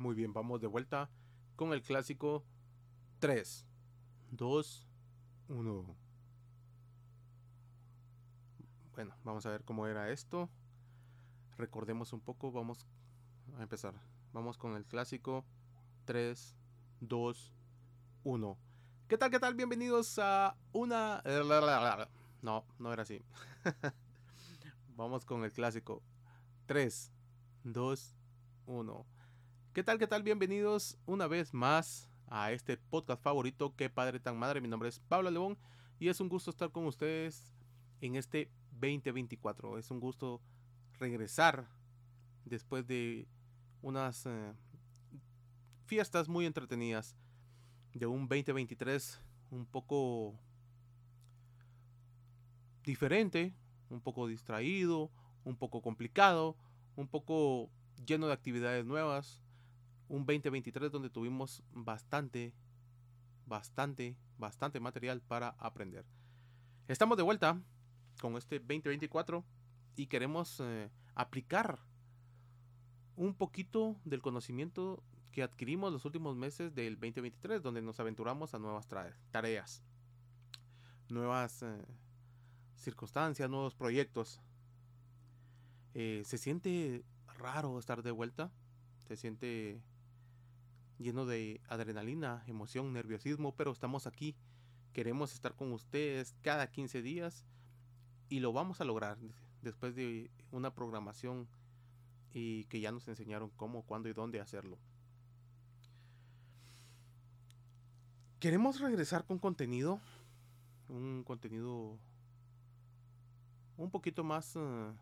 Muy bien, vamos de vuelta con el clásico 3, 2, 1. Bueno, vamos a ver cómo era esto. Recordemos un poco, vamos a empezar. Vamos con el clásico 3, 2, 1. ¿Qué tal? ¿Qué tal? Bienvenidos a una... No, no era así. vamos con el clásico 3, 2, 1. ¿Qué tal? ¿Qué tal? Bienvenidos una vez más a este podcast favorito, Qué Padre Tan Madre. Mi nombre es Pablo León y es un gusto estar con ustedes en este 2024. Es un gusto regresar después de unas eh, fiestas muy entretenidas de un 2023 un poco diferente, un poco distraído, un poco complicado, un poco lleno de actividades nuevas, un 2023 donde tuvimos bastante, bastante, bastante material para aprender. Estamos de vuelta con este 2024 y queremos eh, aplicar un poquito del conocimiento que adquirimos los últimos meses del 2023, donde nos aventuramos a nuevas tareas, nuevas eh, circunstancias, nuevos proyectos. Eh, se siente raro estar de vuelta, se siente lleno de adrenalina, emoción, nerviosismo, pero estamos aquí. Queremos estar con ustedes cada 15 días y lo vamos a lograr después de una programación y que ya nos enseñaron cómo, cuándo y dónde hacerlo. Queremos regresar con contenido, un contenido un poquito más eh,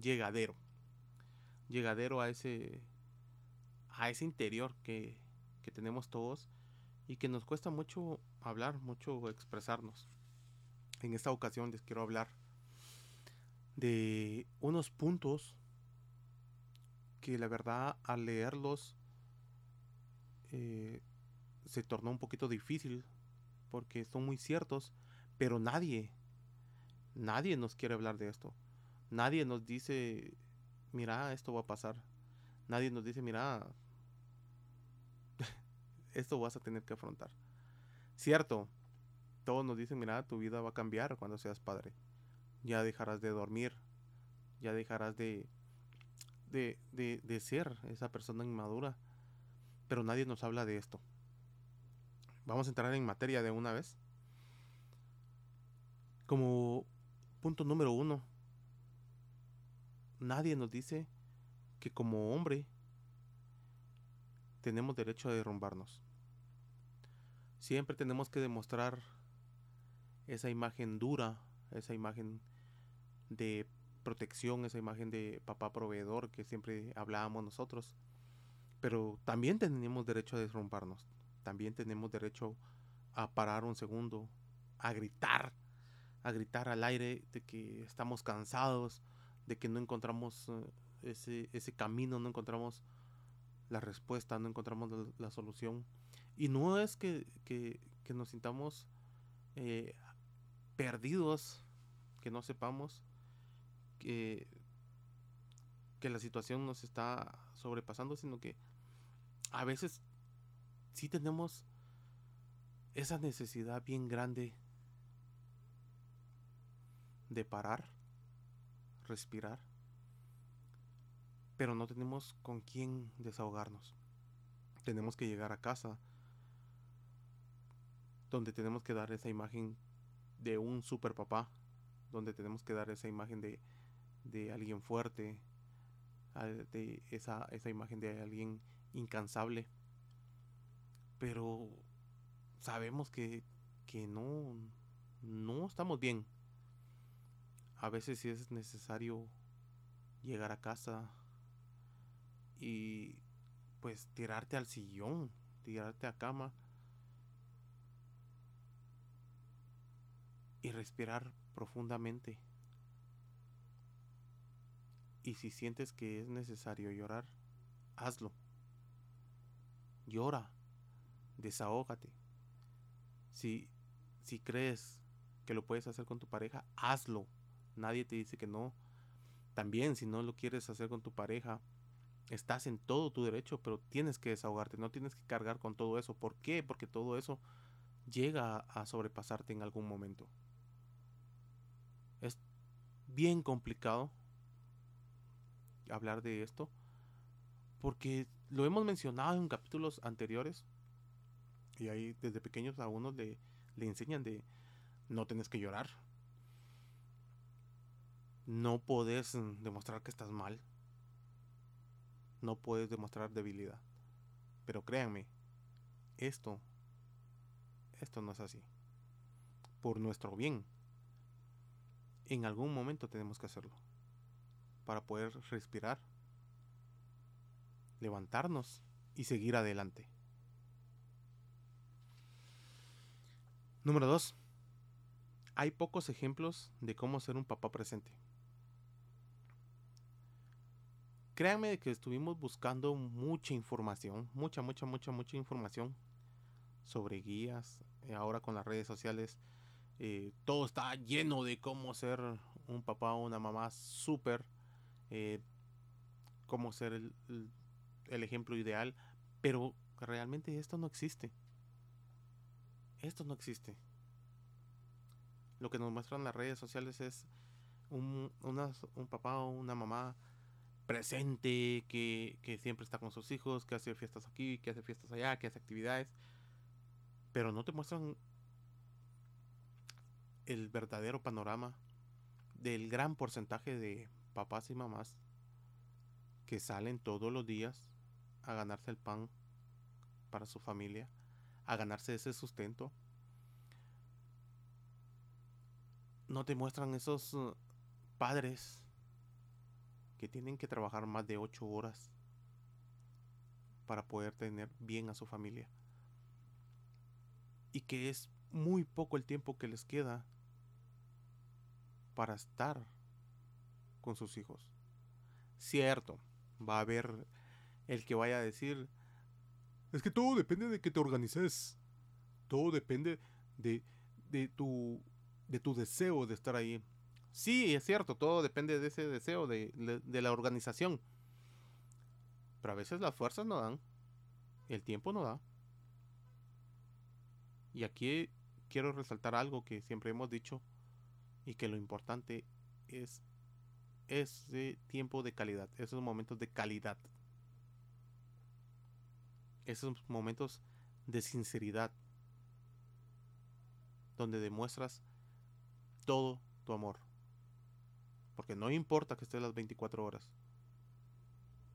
llegadero, llegadero a ese a ese interior que, tenemos todos y que nos cuesta mucho hablar, mucho expresarnos. En esta ocasión les quiero hablar de unos puntos que la verdad al leerlos eh, se tornó un poquito difícil porque son muy ciertos, pero nadie, nadie nos quiere hablar de esto. Nadie nos dice, mira, esto va a pasar. Nadie nos dice, mira, esto vas a tener que afrontar. Cierto, todos nos dicen, mira, tu vida va a cambiar cuando seas padre. Ya dejarás de dormir, ya dejarás de, de, de, ser esa persona inmadura. Pero nadie nos habla de esto. Vamos a entrar en materia de una vez. Como punto número uno, nadie nos dice que como hombre tenemos derecho a derrumbarnos. Siempre tenemos que demostrar esa imagen dura, esa imagen de protección, esa imagen de papá proveedor que siempre hablábamos nosotros. Pero también tenemos derecho a derrumbarnos. También tenemos derecho a parar un segundo, a gritar, a gritar al aire de que estamos cansados, de que no encontramos eh, ese, ese camino, no encontramos la respuesta, no encontramos la, solución. Y no es que, nos sintamos eh, perdidos, que no sepamos que, que la situación nos está sobrepasando, sino que a veces sí tenemos esa necesidad bien grande de parar, respirar pero no tenemos con quién desahogarnos. Tenemos que llegar a casa donde tenemos que dar esa imagen de un super papá, donde tenemos que dar esa imagen de, de alguien fuerte, de esa, esa imagen de alguien incansable. Pero sabemos que, que no, no estamos bien. A veces sí es necesario llegar a casa, y pues tirarte al sillón, tirarte a cama y respirar profundamente. Y si sientes que es necesario llorar, hazlo. Llora, desahógate. Si, si crees que lo puedes hacer con tu pareja, hazlo. Nadie te dice que no. También si no lo quieres hacer con tu pareja, estás en todo tu derecho, pero tienes que desahogarte, no tienes que cargar con todo eso. ¿Por qué? Porque todo eso llega a sobrepasarte en algún momento. Bien complicado hablar de esto porque lo hemos mencionado en capítulos anteriores y ahí desde pequeños a uno le, le enseñan de no tienes que llorar. No puedes mm, demostrar que estás mal. No puedes demostrar debilidad. Pero créanme, esto, esto no es así. Por nuestro bien. En algún momento tenemos que hacerlo. Para poder respirar, levantarnos y seguir adelante. Número 2. Hay pocos ejemplos de cómo ser un papá presente. Créanme que estuvimos buscando mucha información, mucha, mucha, mucha, mucha información sobre guías. Eh, ahora con las redes sociales, eh, todo está lleno de cómo ser un papá o una mamá súper, eh, cómo ser el, ejemplo ideal, pero realmente esto no existe. Esto no existe. Lo que nos muestran las redes sociales es un, un papá o una mamá presente, que, que, siempre está con sus hijos, que hace fiestas aquí, que hace fiestas allá, que hace actividades. Pero no te muestran el verdadero panorama del gran porcentaje de papás y mamás que salen todos los días a ganarse el pan para su familia, a ganarse ese sustento. No te muestran esos uh, padres que tienen que trabajar más de ocho horas para poder tener bien a su familia. Y que es muy poco el tiempo que les queda para estar con sus hijos. Cierto, va a haber el que vaya a decir, es que todo depende de que te organices. Todo depende de, de, tu, de tu deseo de estar ahí. Sí, es cierto, todo depende de ese deseo, de, de la organización. Pero a veces las fuerzas no dan, el tiempo no da. Y aquí quiero resaltar algo que siempre hemos dicho y que lo importante es ese tiempo de calidad, esos momentos de calidad esos momentos de sinceridad donde demuestras todo tu amor. Porque no importa que estés las 24 horas,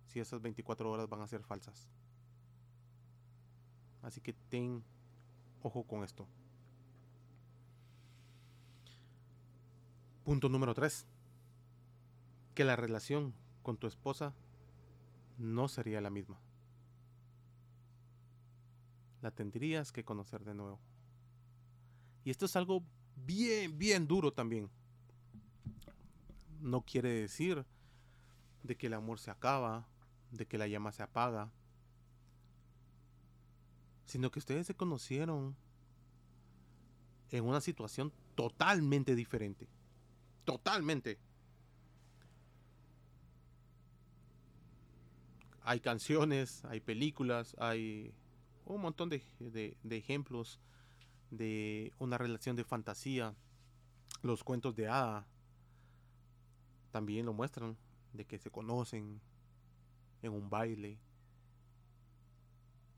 si esas 24 horas van a ser falsas. Así que ten ojo con esto. Punto número 3. Que la relación con tu esposa no sería la misma la tendrías que conocer de nuevo. Y esto es algo bien, bien duro también. No quiere decir de que el amor se acaba, de que la llama se apaga, sino que ustedes se conocieron en una situación totalmente diferente. Totalmente. Hay canciones, hay películas, hay un montón de, ejemplos de una relación de fantasía. Los cuentos de hada también lo muestran, de que se conocen en un baile.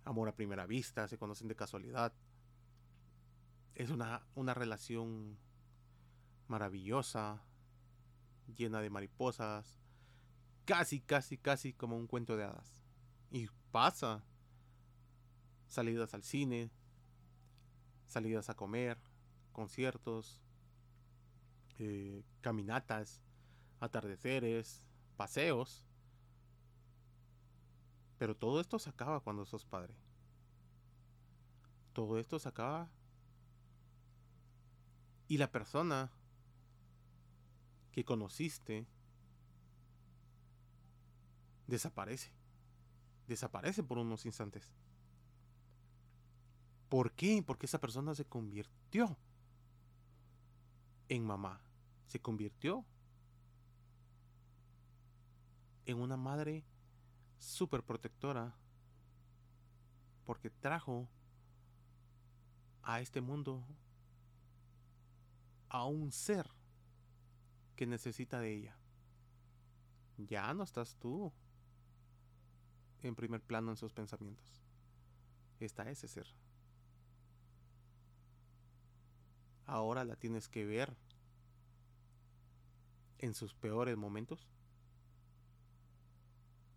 Amor a primera vista, se conocen de casualidad. Es una, una relación maravillosa, llena de mariposas, casi, casi, casi como un cuento de hadas. Y pasa salidas al cine, salidas a comer, conciertos, eh, caminatas, atardeceres, paseos. Pero todo esto se acaba cuando sos padre. Todo esto se acaba. Y la persona que conociste desaparece. Desaparece por unos instantes. ¿Por qué? Porque esa persona se convirtió en mamá. Se convirtió en una madre súper protectora porque trajo a este mundo a un ser que necesita de ella. Ya no estás tú en primer plano en sus pensamientos. Está ese ser. Ahora la tienes que ver en sus peores momentos.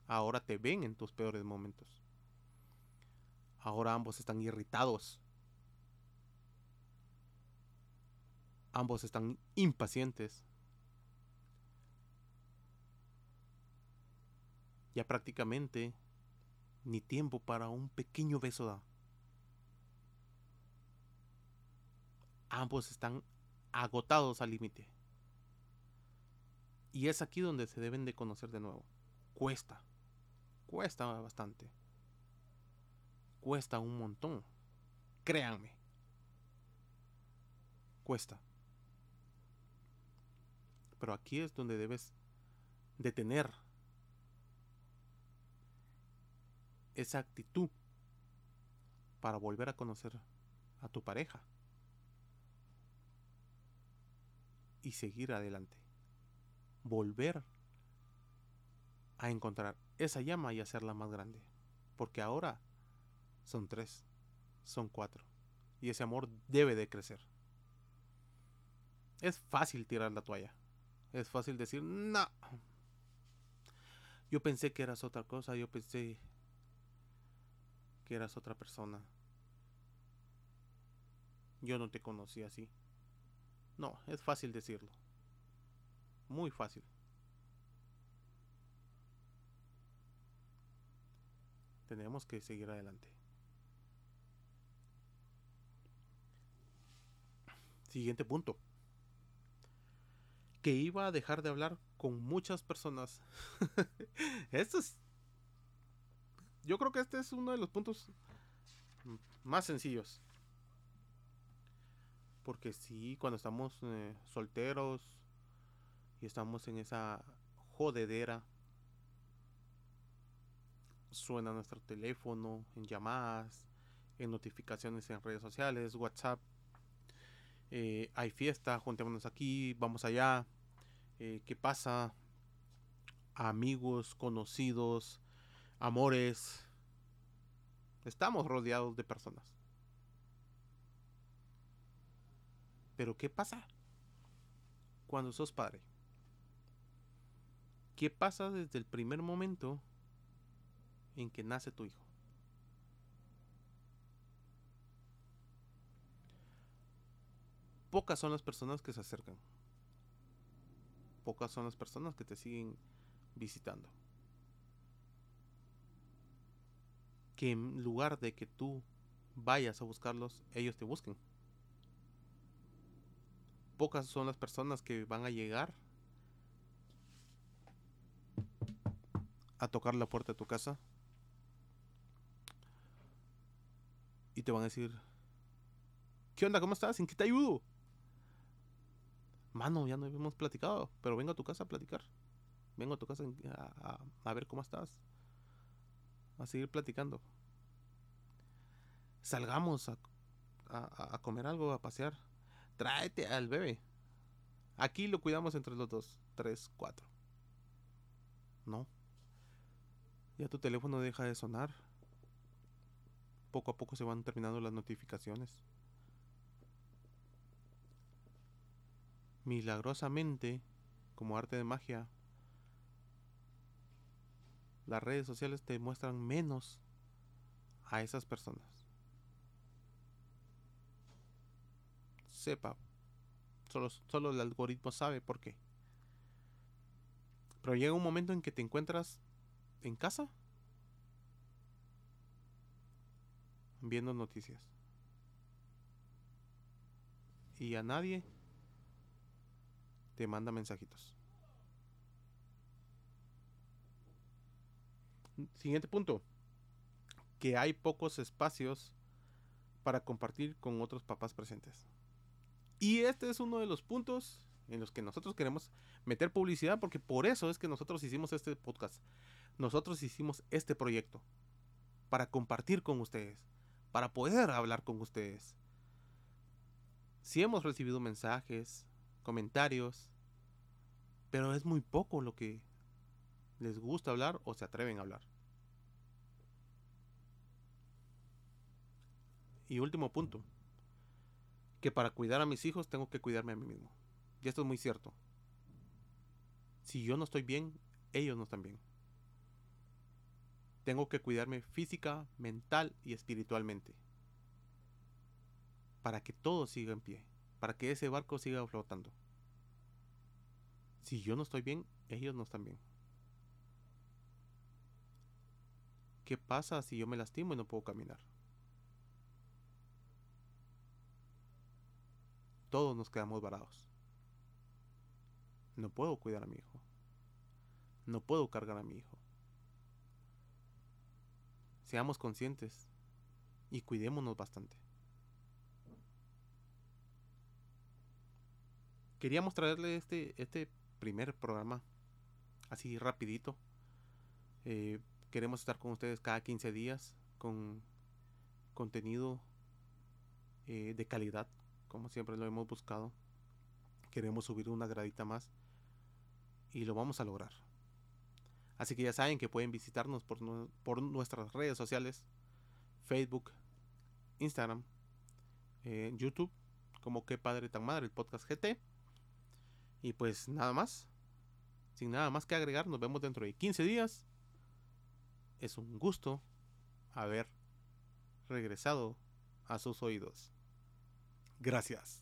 Ahora te ven en tus peores momentos. Ahora ambos están irritados. Ambos están impacientes. Ya prácticamente ni tiempo para un pequeño beso da. Ambos están agotados al límite. Y es aquí donde se deben de conocer de nuevo. Cuesta. Cuesta bastante. Cuesta un montón. Créanme. Cuesta. Pero aquí es donde debes detener esa actitud para volver a conocer a tu pareja y seguir adelante. Volver a encontrar esa llama y hacerla más grande. Porque ahora son tres, son cuatro. Y ese amor debe de crecer. Es fácil tirar la toalla. Es fácil decir, no. Yo pensé que eras otra cosa, yo pensé eras otra persona. Yo no te conocí así. No, es fácil decirlo. Muy fácil. Tenemos que seguir adelante. Siguiente punto. Que iba a dejar de hablar con muchas personas. Esto es yo creo que este es uno de los puntos más sencillos. Porque sí, cuando estamos eh, solteros y estamos en esa jodedera, suena nuestro teléfono en llamadas, en notificaciones en redes sociales, WhatsApp. Eh, hay fiesta, juntémonos aquí, vamos allá. Eh, ¿Qué pasa? Amigos, conocidos, amores. Estamos rodeados de personas. Pero ¿qué pasa cuando sos padre? ¿Qué pasa desde el primer momento en que nace tu hijo? Pocas son las personas que se acercan. Pocas son las personas que te siguen visitando. Que en lugar de que tú vayas a buscarlos, ellos te busquen. Pocas son las personas que van a llegar a tocar la puerta de tu casa y te van a decir, ¿qué onda? ¿Cómo estás? ¿En qué te ayudo? Mano, ya no hemos platicado, pero vengo a tu casa a platicar. Vengo a tu casa a, a ver cómo estás a seguir platicando. Salgamos a, comer algo, a pasear. Tráete al bebé. Aquí lo cuidamos entre los dos. Tres, cuatro. No. Ya tu teléfono deja de sonar. Poco a poco se van terminando las notificaciones. Milagrosamente, como arte de magia, las redes sociales te muestran menos a esas personas. Sepa, solo, solo el algoritmo sabe por qué. Pero llega un momento en que te encuentras en casa viendo noticias. Y a nadie te manda mensajitos. Siguiente punto. Que hay pocos espacios para compartir con otros papás presentes. Y este es uno de los puntos en los que nosotros queremos meter publicidad porque por eso es que nosotros hicimos este podcast. Nosotros hicimos este proyecto para compartir con ustedes, para poder hablar con ustedes. Si hemos recibido mensajes, comentarios, pero es muy poco lo que les gusta hablar o se atreven a hablar. Y último punto, que para cuidar a mis hijos tengo que cuidarme a mí mismo. Y esto es muy cierto. Si yo no estoy bien, ellos no están bien. Tengo que cuidarme física, mental y espiritualmente. Para que todo siga en pie. Para que ese barco siga flotando. Si yo no estoy bien, ellos no están bien. ¿Qué pasa si yo me lastimo y no puedo caminar? Todos nos quedamos varados. No puedo cuidar a mi hijo. No puedo cargar a mi hijo. Seamos conscientes y cuidémonos bastante. Queríamos traerle este, este primer programa así rapidito. Eh, queremos estar con ustedes cada 15 días con contenido eh, de calidad, como siempre lo hemos buscado. Queremos subir una gradita más y lo vamos a lograr. Así que ya saben que pueden visitarnos por, por nuestras redes sociales, Facebook, Instagram, eh, YouTube, como que padre tan madre, el podcast GT. Y pues nada más, sin nada más que agregar, nos vemos dentro de 15 días. Es un gusto haber regresado a sus oídos. Gracias.